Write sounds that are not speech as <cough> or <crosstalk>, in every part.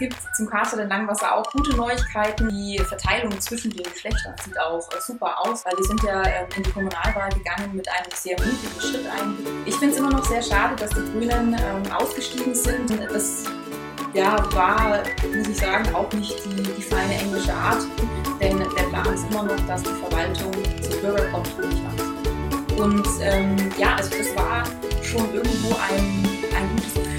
gibt zum Caster in Langwasser auch gute Neuigkeiten. Die Verteilung zwischen den Geschlechtern sieht auch äh, super aus, weil wir sind ja ähm, in die Kommunalwahl gegangen mit einem sehr mutigen Schritt eigentlich. Ich finde es immer noch sehr schade, dass die Grünen ähm, ausgestiegen sind. Das ja, war, muss ich sagen, auch nicht die, die feine englische Art, denn der Plan ist immer noch, dass die Verwaltung zur Bürgerkontrolle macht. Und ähm, ja, also das war schon irgendwo ein, ein gutes Gefühl.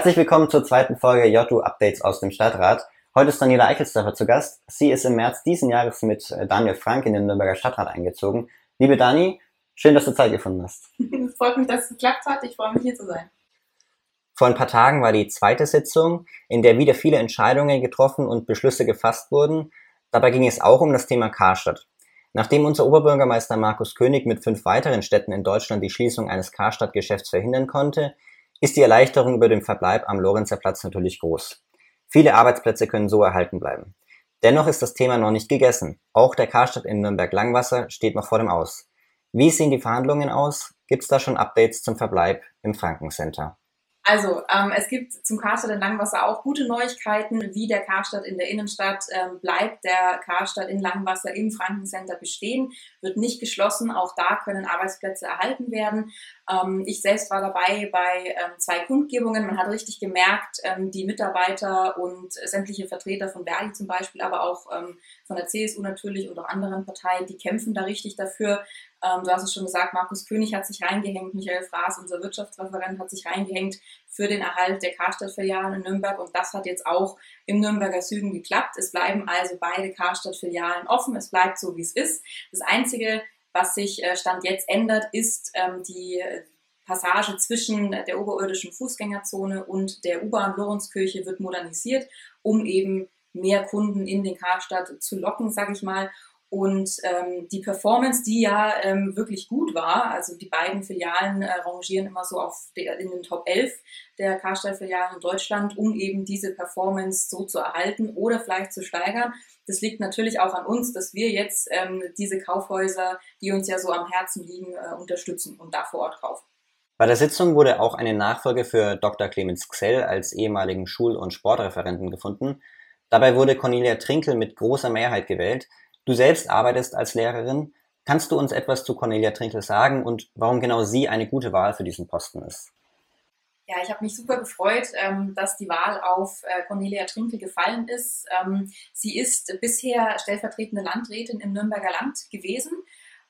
Herzlich willkommen zur zweiten Folge JU Updates aus dem Stadtrat. Heute ist Daniela Eichelsdorfer zu Gast. Sie ist im März diesen Jahres mit äh, Daniel Frank in den Nürnberger Stadtrat eingezogen. Liebe Dani, schön, dass du Zeit gefunden hast. Es <laughs> freut mich, dass es geklappt hat. Ich freue mich, hier zu sein. Vor ein paar Tagen war die zweite Sitzung, in der wieder viele Entscheidungen getroffen und Beschlüsse gefasst wurden. Dabei ging es auch um das Thema Karstadt. Nachdem unser Oberbürgermeister Markus König mit fünf weiteren Städten in Deutschland die Schließung eines Karstadt-Geschäfts verhindern konnte, ist die Erleichterung über den Verbleib am Lorenzer Platz natürlich groß. Viele Arbeitsplätze können so erhalten bleiben. Dennoch ist das Thema noch nicht gegessen. Auch der Karstadt in Nürnberg-Langwasser steht noch vor dem Aus. Wie sehen die Verhandlungen aus? Gibt es da schon Updates zum Verbleib im Frankencenter? Also, ähm, es gibt zum Karstadt in Langwasser auch gute Neuigkeiten, wie der Karstadt in der Innenstadt ähm, bleibt. Der Karstadt in Langwasser im Frankencenter bestehen, wird nicht geschlossen. Auch da können Arbeitsplätze erhalten werden. Ähm, ich selbst war dabei bei ähm, zwei Kundgebungen. Man hat richtig gemerkt, ähm, die Mitarbeiter und sämtliche Vertreter von Verdi zum Beispiel, aber auch ähm, von der CSU natürlich auch anderen Parteien, die kämpfen da richtig dafür, ähm, du hast es schon gesagt, Markus König hat sich reingehängt, Michael Fraß, unser Wirtschaftsreferent, hat sich reingehängt für den Erhalt der Karstadt-Filialen in Nürnberg und das hat jetzt auch im Nürnberger Süden geklappt. Es bleiben also beide Karstadt-Filialen offen, es bleibt so, wie es ist. Das Einzige, was sich äh, Stand jetzt ändert, ist ähm, die Passage zwischen der oberirdischen Fußgängerzone und der U-Bahn Lorenzkirche wird modernisiert, um eben mehr Kunden in den Karstadt zu locken, sage ich mal. Und ähm, die Performance, die ja ähm, wirklich gut war, also die beiden Filialen äh, rangieren immer so auf der, in den Top 11 der Karstadt-Filialen in Deutschland, um eben diese Performance so zu erhalten oder vielleicht zu steigern. Das liegt natürlich auch an uns, dass wir jetzt ähm, diese Kaufhäuser, die uns ja so am Herzen liegen, äh, unterstützen und da vor Ort kaufen. Bei der Sitzung wurde auch eine Nachfolge für Dr. Clemens Xell als ehemaligen Schul- und Sportreferenten gefunden. Dabei wurde Cornelia Trinkel mit großer Mehrheit gewählt. Du selbst arbeitest als Lehrerin. Kannst du uns etwas zu Cornelia Trinkel sagen und warum genau sie eine gute Wahl für diesen Posten ist? Ja, ich habe mich super gefreut, ähm, dass die Wahl auf äh, Cornelia Trinkel gefallen ist. Ähm, sie ist bisher stellvertretende Landrätin im Nürnberger Land gewesen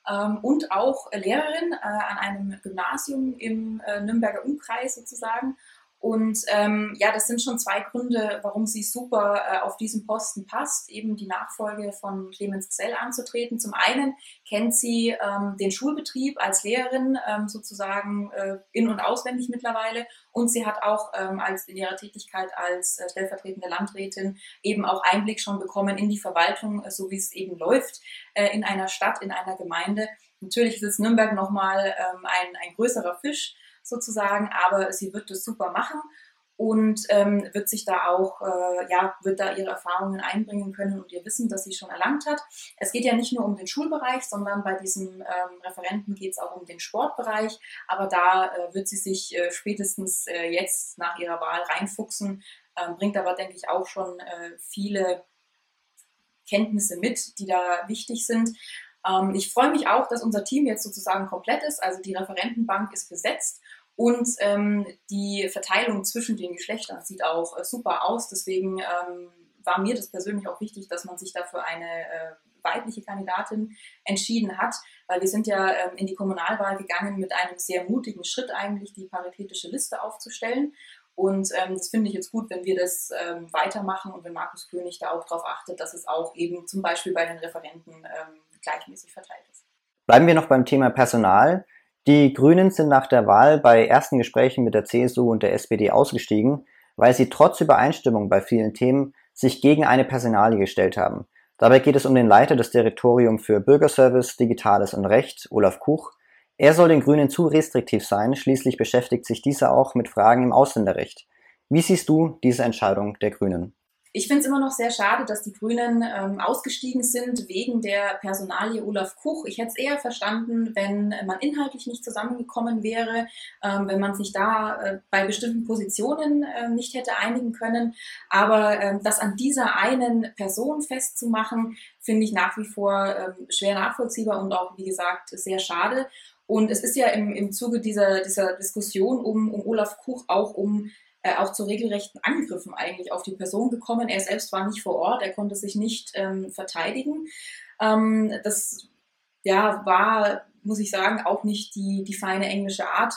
ähm, und auch Lehrerin äh, an einem Gymnasium im äh, Nürnberger Umkreis sozusagen und ähm, ja, das sind schon zwei Gründe, warum sie super äh, auf diesen Posten passt, eben die Nachfolge von Clemens Xell anzutreten. Zum einen kennt sie ähm, den Schulbetrieb als Lehrerin ähm, sozusagen äh, in- und auswendig mittlerweile und sie hat auch ähm, als in ihrer Tätigkeit als äh, stellvertretende Landrätin eben auch Einblick schon bekommen in die Verwaltung, äh, so wie es eben läuft äh, in einer Stadt, in einer Gemeinde. Natürlich ist es Nürnberg nochmal ähm, ein, ein größerer Fisch sozusagen, aber sie wird das super machen und ähm, wird sich da auch, äh, ja, wird da ihre Erfahrungen einbringen können und ihr Wissen, das sie schon erlangt hat. Es geht ja nicht nur um den Schulbereich, sondern bei diesem ähm, Referenten geht es auch um den Sportbereich, aber da äh, wird sie sich äh, spätestens äh, jetzt nach ihrer Wahl reinfuchsen, ähm, bringt aber, denke ich, auch schon äh, viele Kenntnisse mit, die da wichtig sind. Ähm, ich freue mich auch, dass unser Team jetzt sozusagen komplett ist, also die Referentenbank ist besetzt und ähm, die Verteilung zwischen den Geschlechtern sieht auch äh, super aus. Deswegen ähm, war mir das persönlich auch wichtig, dass man sich dafür eine äh, weibliche Kandidatin entschieden hat, weil wir sind ja ähm, in die Kommunalwahl gegangen mit einem sehr mutigen Schritt eigentlich, die paritätische Liste aufzustellen. Und ähm, das finde ich jetzt gut, wenn wir das ähm, weitermachen und wenn Markus König da auch darauf achtet, dass es auch eben zum Beispiel bei den Referenten ähm, gleichmäßig verteilt ist. Bleiben wir noch beim Thema Personal. Die Grünen sind nach der Wahl bei ersten Gesprächen mit der CSU und der SPD ausgestiegen, weil sie trotz Übereinstimmung bei vielen Themen sich gegen eine Personalie gestellt haben. Dabei geht es um den Leiter des Direktorium für Bürgerservice, Digitales und Recht, Olaf Kuch. Er soll den Grünen zu restriktiv sein, schließlich beschäftigt sich dieser auch mit Fragen im Ausländerrecht. Wie siehst du diese Entscheidung der Grünen? Ich finde es immer noch sehr schade, dass die Grünen ähm, ausgestiegen sind wegen der Personalie Olaf Kuch. Ich hätte es eher verstanden, wenn man inhaltlich nicht zusammengekommen wäre, ähm, wenn man sich da äh, bei bestimmten Positionen äh, nicht hätte einigen können. Aber ähm, das an dieser einen Person festzumachen, finde ich nach wie vor ähm, schwer nachvollziehbar und auch, wie gesagt, sehr schade. Und es ist ja im, im Zuge dieser, dieser Diskussion um, um Olaf Kuch auch um äh, auch zu regelrechten Angriffen eigentlich auf die Person gekommen. Er selbst war nicht vor Ort, er konnte sich nicht ähm, verteidigen. Ähm, das ja, war, muss ich sagen, auch nicht die, die feine englische Art.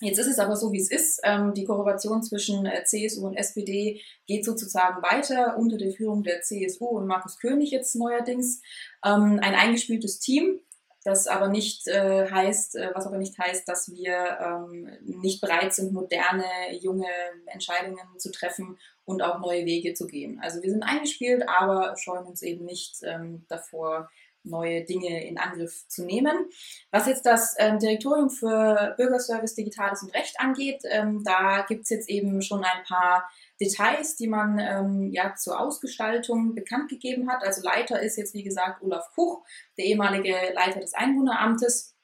Jetzt ist es aber so, wie es ist. Ähm, die Kooperation zwischen äh, CSU und SPD geht sozusagen weiter unter der Führung der CSU und Markus König jetzt neuerdings. Ähm, ein eingespieltes Team, das aber nicht äh, heißt, äh, was aber nicht heißt, dass wir ähm, nicht bereit sind, moderne, junge Entscheidungen zu treffen und auch neue Wege zu gehen. Also wir sind eingespielt, aber scheuen uns eben nicht ähm, davor, neue Dinge in Angriff zu nehmen. Was jetzt das ähm, Direktorium für Bürgerservice, Digitales und Recht angeht, ähm, da gibt es jetzt eben schon ein paar Details, die man ähm, ja zur Ausgestaltung bekannt gegeben hat. Also Leiter ist jetzt wie gesagt Olaf Kuch, der ehemalige Leiter des Einwohneramtes.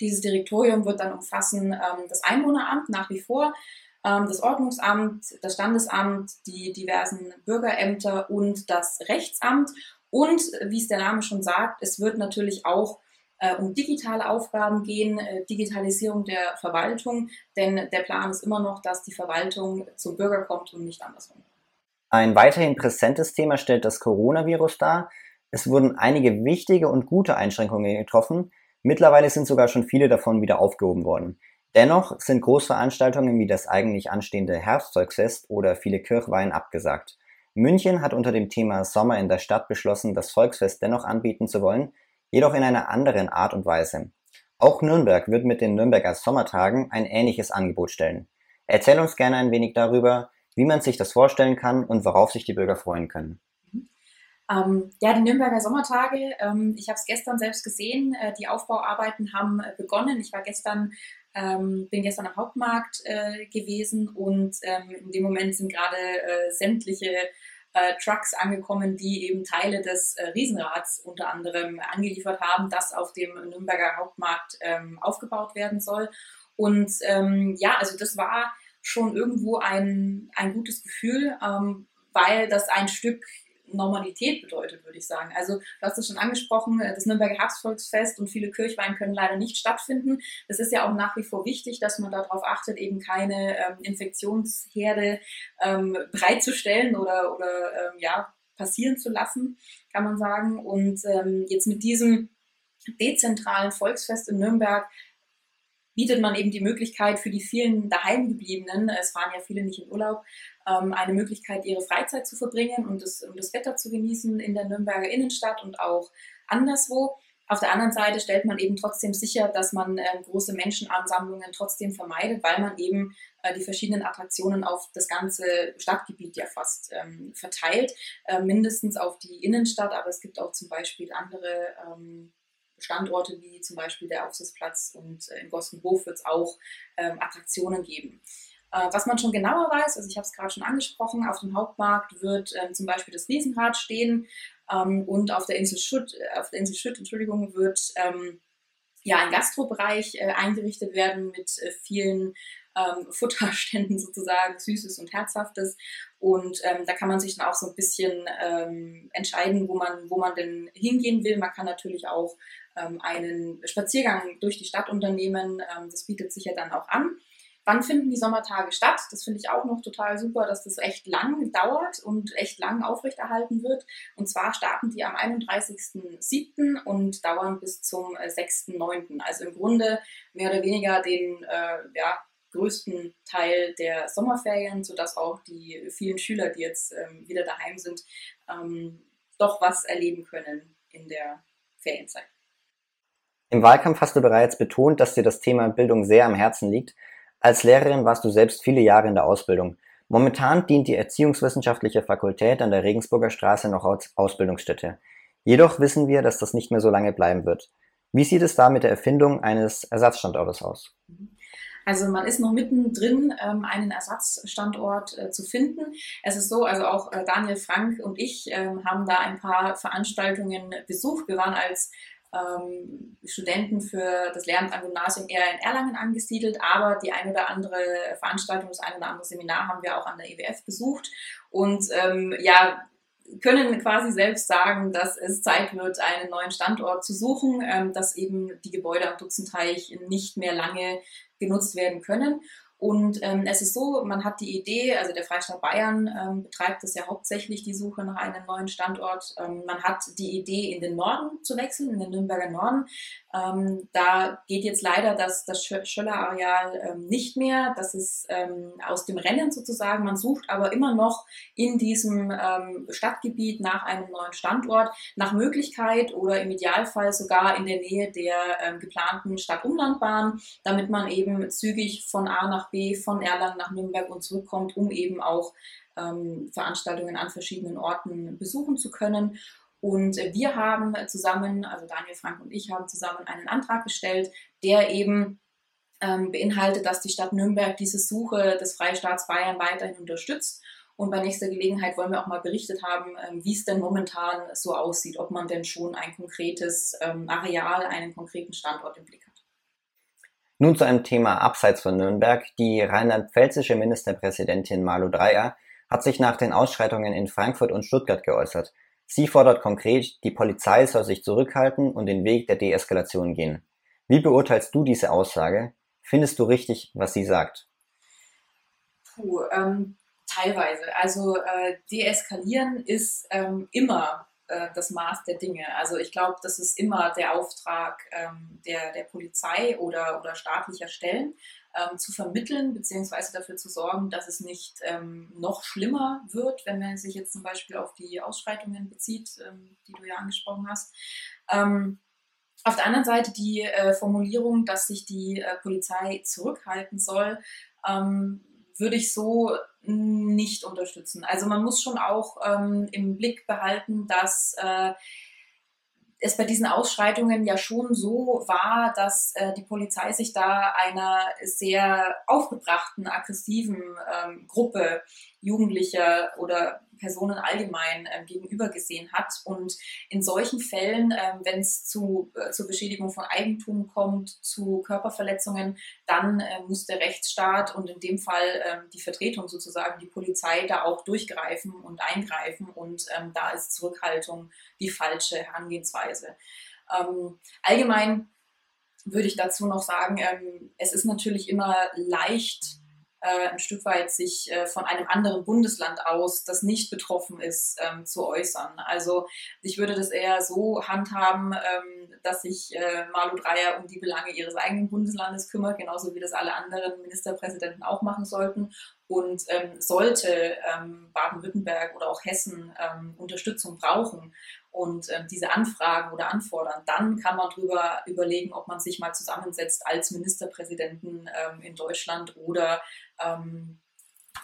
Dieses Direktorium wird dann umfassen ähm, das Einwohneramt nach wie vor, ähm, das Ordnungsamt, das Standesamt, die diversen Bürgerämter und das Rechtsamt. Und wie es der Name schon sagt, es wird natürlich auch äh, um digitale Aufgaben gehen, äh, Digitalisierung der Verwaltung, denn der Plan ist immer noch, dass die Verwaltung zum Bürger kommt und nicht andersrum. Ein weiterhin präsentes Thema stellt das Coronavirus dar. Es wurden einige wichtige und gute Einschränkungen getroffen. Mittlerweile sind sogar schon viele davon wieder aufgehoben worden. Dennoch sind Großveranstaltungen wie das eigentlich anstehende Herbstvolksfest oder viele Kirchweihen abgesagt. München hat unter dem Thema Sommer in der Stadt beschlossen, das Volksfest dennoch anbieten zu wollen, jedoch in einer anderen Art und Weise. Auch Nürnberg wird mit den Nürnberger Sommertagen ein ähnliches Angebot stellen. Erzähl uns gerne ein wenig darüber, wie man sich das vorstellen kann und worauf sich die Bürger freuen können. Ähm, ja, die Nürnberger Sommertage, ähm, ich habe es gestern selbst gesehen, äh, die Aufbauarbeiten haben äh, begonnen. Ich war gestern, ähm, bin gestern am Hauptmarkt äh, gewesen und ähm, in dem Moment sind gerade äh, sämtliche äh, Trucks angekommen, die eben Teile des äh, Riesenrads unter anderem angeliefert haben, das auf dem Nürnberger Hauptmarkt ähm, aufgebaut werden soll. Und ähm, ja, also das war schon irgendwo ein, ein gutes Gefühl, ähm, weil das ein Stück Normalität bedeutet, würde ich sagen. Also du hast es schon angesprochen, äh, das Nürnberger Herbstvolksfest und viele Kirchweih können leider nicht stattfinden. Es ist ja auch nach wie vor wichtig, dass man darauf achtet, eben keine ähm, Infektionsherde ähm, bereitzustellen oder, oder ähm, ja, passieren zu lassen, kann man sagen. Und ähm, jetzt mit diesem dezentralen Volksfest in Nürnberg bietet man eben die Möglichkeit für die vielen daheimgebliebenen, es fahren ja viele nicht in Urlaub, ähm, eine Möglichkeit, ihre Freizeit zu verbringen und das, und das Wetter zu genießen in der Nürnberger Innenstadt und auch anderswo. Auf der anderen Seite stellt man eben trotzdem sicher, dass man äh, große Menschenansammlungen trotzdem vermeidet, weil man eben äh, die verschiedenen Attraktionen auf das ganze Stadtgebiet ja fast ähm, verteilt, äh, mindestens auf die Innenstadt, aber es gibt auch zum Beispiel andere ähm, Standorte wie zum Beispiel der Aufsichtsplatz und äh, in Gostenhof wird es auch ähm, Attraktionen geben. Äh, was man schon genauer weiß, also ich habe es gerade schon angesprochen, auf dem Hauptmarkt wird ähm, zum Beispiel das Riesenrad stehen ähm, und auf der Insel Schütt, äh, auf der Insel Schütt, Entschuldigung, wird ähm, ja ein Gastrobereich äh, eingerichtet werden mit äh, vielen ähm, <laughs> Futterständen sozusagen, Süßes und Herzhaftes. Und ähm, da kann man sich dann auch so ein bisschen ähm, entscheiden, wo man, wo man denn hingehen will. Man kann natürlich auch einen Spaziergang durch die Stadt unternehmen. Das bietet sich ja dann auch an. Wann finden die Sommertage statt? Das finde ich auch noch total super, dass das echt lang dauert und echt lang aufrechterhalten wird. Und zwar starten die am 31.07. und dauern bis zum 6.09. Äh, also im Grunde mehr oder weniger den äh, ja, größten Teil der Sommerferien, sodass auch die vielen Schüler, die jetzt ähm, wieder daheim sind, ähm, doch was erleben können in der Ferienzeit. Im Wahlkampf hast du bereits betont, dass dir das Thema Bildung sehr am Herzen liegt. Als Lehrerin warst du selbst viele Jahre in der Ausbildung. Momentan dient die Erziehungswissenschaftliche Fakultät an der Regensburger Straße noch als Ausbildungsstätte. Jedoch wissen wir, dass das nicht mehr so lange bleiben wird. Wie sieht es da mit der Erfindung eines Ersatzstandortes aus? Also man ist noch mittendrin, ähm, einen Ersatzstandort äh, zu finden. Es ist so, also auch äh, Daniel Frank und ich ähm, haben da ein paar Veranstaltungen besucht. Wir waren als ähm, Studenten für das Lehramt am Gymnasium eher in Erlangen angesiedelt, aber die ein oder andere Veranstaltung, das ein oder andere Seminar haben wir auch an der EWF besucht. Und ähm, ja, können quasi selbst sagen, dass es Zeit wird, einen neuen Standort zu suchen, ähm, dass eben die Gebäude am Dutzenteich nicht mehr lange genutzt werden können. Und ähm, es ist so, man hat die Idee, also der Freistaat Bayern ähm, betreibt das ja hauptsächlich die Suche nach einem neuen Standort. Ähm, man hat die Idee, in den Norden zu wechseln, in den Nürnberger Norden. Ähm, da geht jetzt leider das, das Schöller-Areal ähm, nicht mehr. Das ist ähm, aus dem Rennen sozusagen. Man sucht aber immer noch in diesem ähm, Stadtgebiet nach einem neuen Standort, nach Möglichkeit oder im Idealfall sogar in der Nähe der ähm, geplanten Stadtumlandbahn, damit man eben zügig von A nach B, von Erlangen nach Nürnberg und zurückkommt, um eben auch ähm, Veranstaltungen an verschiedenen Orten besuchen zu können. Und wir haben zusammen, also Daniel Frank und ich haben zusammen einen Antrag gestellt, der eben ähm, beinhaltet, dass die Stadt Nürnberg diese Suche des Freistaats Bayern weiterhin unterstützt. Und bei nächster Gelegenheit wollen wir auch mal berichtet haben, ähm, wie es denn momentan so aussieht, ob man denn schon ein konkretes ähm, Areal, einen konkreten Standort im Blick hat. Nun zu einem Thema abseits von Nürnberg. Die rheinland-pfälzische Ministerpräsidentin Malu Dreyer hat sich nach den Ausschreitungen in Frankfurt und Stuttgart geäußert. Sie fordert konkret, die Polizei soll sich zurückhalten und den Weg der Deeskalation gehen. Wie beurteilst du diese Aussage? Findest du richtig, was sie sagt? Puh, ähm, teilweise. Also äh, deeskalieren ist ähm, immer äh, das Maß der Dinge. Also ich glaube, das ist immer der Auftrag ähm, der, der Polizei oder, oder staatlicher Stellen, ähm, zu vermitteln, beziehungsweise dafür zu sorgen, dass es nicht ähm, noch schlimmer wird, wenn man sich jetzt zum Beispiel auf die Ausschreitungen bezieht, ähm, die du ja angesprochen hast. Ähm, auf der anderen Seite die äh, Formulierung, dass sich die äh, Polizei zurückhalten soll, ähm, würde ich so nicht unterstützen. Also man muss schon auch ähm, im Blick behalten, dass äh, es bei diesen Ausschreitungen ja schon so war, dass äh, die Polizei sich da einer sehr aufgebrachten, aggressiven ähm, Gruppe Jugendlicher oder Personen allgemein ähm, gegenüber gesehen hat. Und in solchen Fällen, ähm, wenn es zu, äh, zur Beschädigung von Eigentum kommt, zu Körperverletzungen, dann äh, muss der Rechtsstaat und in dem Fall ähm, die Vertretung sozusagen, die Polizei, da auch durchgreifen und eingreifen. Und ähm, da ist Zurückhaltung die falsche Herangehensweise. Ähm, allgemein würde ich dazu noch sagen, ähm, es ist natürlich immer leicht, äh, ein Stück weit sich äh, von einem anderen Bundesland aus, das nicht betroffen ist, ähm, zu äußern. Also ich würde das eher so handhaben, ähm, dass sich äh, Malu Dreyer um die Belange ihres eigenen Bundeslandes kümmert, genauso wie das alle anderen Ministerpräsidenten auch machen sollten. Und ähm, sollte ähm, Baden-Württemberg oder auch Hessen ähm, Unterstützung brauchen und ähm, diese Anfragen oder anfordern, dann kann man darüber überlegen, ob man sich mal zusammensetzt als Ministerpräsidenten ähm, in Deutschland oder ähm,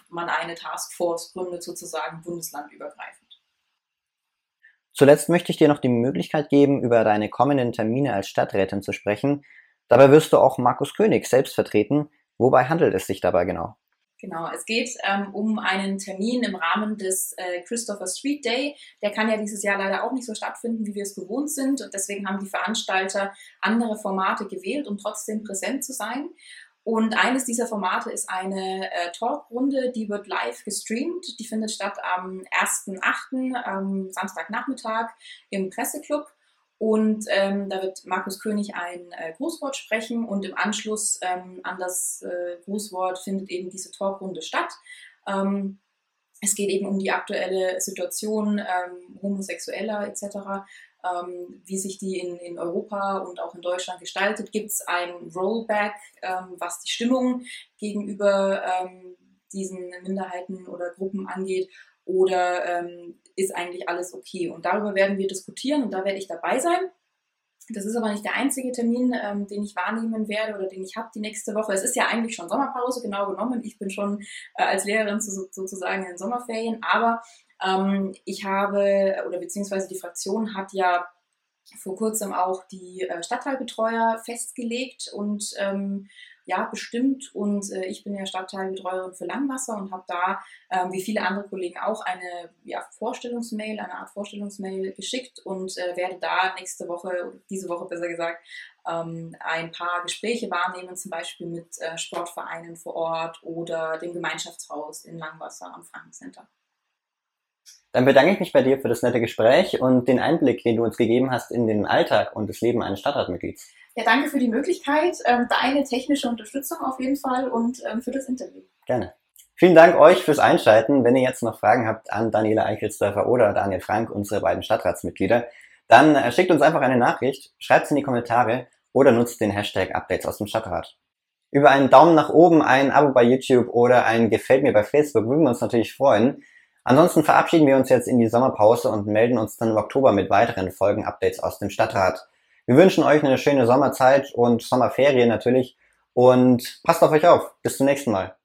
man eine Taskforce gründet, sozusagen bundeslandübergreifend. Zuletzt möchte ich dir noch die Möglichkeit geben, über deine kommenden Termine als Stadträtin zu sprechen. Dabei wirst du auch Markus König selbst vertreten. Wobei handelt es sich dabei genau? Genau, es geht ähm, um einen Termin im Rahmen des äh, Christopher Street Day. Der kann ja dieses Jahr leider auch nicht so stattfinden, wie wir es gewohnt sind. Und deswegen haben die Veranstalter andere Formate gewählt, um trotzdem präsent zu sein. Und eines dieser Formate ist eine äh, Talkrunde, die wird live gestreamt. Die findet statt am 1.8., ähm, Samstagnachmittag im Presseclub. Und ähm, da wird Markus König ein äh, Grußwort sprechen und im Anschluss ähm, an das äh, Grußwort findet eben diese Talkrunde statt. Ähm, es geht eben um die aktuelle Situation ähm, Homosexueller etc ähm, wie sich die in, in Europa und auch in Deutschland gestaltet. Gibt es ein Rollback, ähm, was die Stimmung gegenüber diesen Minderheiten oder Gruppen angeht? Oder ähm, ist eigentlich alles okay? Und darüber werden wir diskutieren und da werde ich dabei sein. Das ist aber nicht der einzige Termin, ähm, den ich wahrnehmen werde oder den ich habe die nächste Woche. Es ist ja eigentlich schon Sommerpause, genau genommen. Ich bin schon äh, als Lehrerin zu, sozusagen in Sommerferien, aber ähm, ich habe, oder beziehungsweise die Fraktion hat ja vor kurzem auch die äh, Stadtteilbetreuer festgelegt und ähm, ja, bestimmt. Und äh, ich bin ja Stadtteilbetreuerin für Langwasser und habe da, ähm, wie viele andere Kollegen auch, eine ja, Vorstellungsmail, eine Art Vorstellungsmail geschickt und äh, werde da nächste Woche, diese Woche besser gesagt, ähm, ein paar Gespräche wahrnehmen, zum Beispiel mit äh, Sportvereinen vor Ort oder dem Gemeinschaftshaus in Langwasser am Frankencenter. Dann bedanke ich mich bei dir für das nette Gespräch und den Einblick, den du uns gegeben hast in den Alltag und das Leben eines Stadtratmitglieds. Ja, danke für die Möglichkeit, ähm, deine technische Unterstützung auf jeden Fall und ähm, für das Interview. Gerne. Vielen Dank euch fürs Einschalten. Wenn ihr jetzt noch Fragen habt an Daniela Eichelsdörfer oder Daniel Frank, unsere beiden Stadtratsmitglieder, dann äh, schickt uns einfach eine Nachricht, schreibt es in die Kommentare oder nutzt den Hashtag Updates aus dem Stadtrat. Über einen Daumen nach oben, ein Abo bei YouTube oder ein Gefällt mir bei Facebook würden wir uns natürlich freuen. Ansonsten verabschieden wir uns jetzt in die Sommerpause und melden uns dann im Oktober mit weiteren Folgen-Updates aus dem Stadtrat. Wir wünschen euch eine schöne Sommerzeit und Sommerferien natürlich und passt auf euch auf. Bis zum nächsten Mal.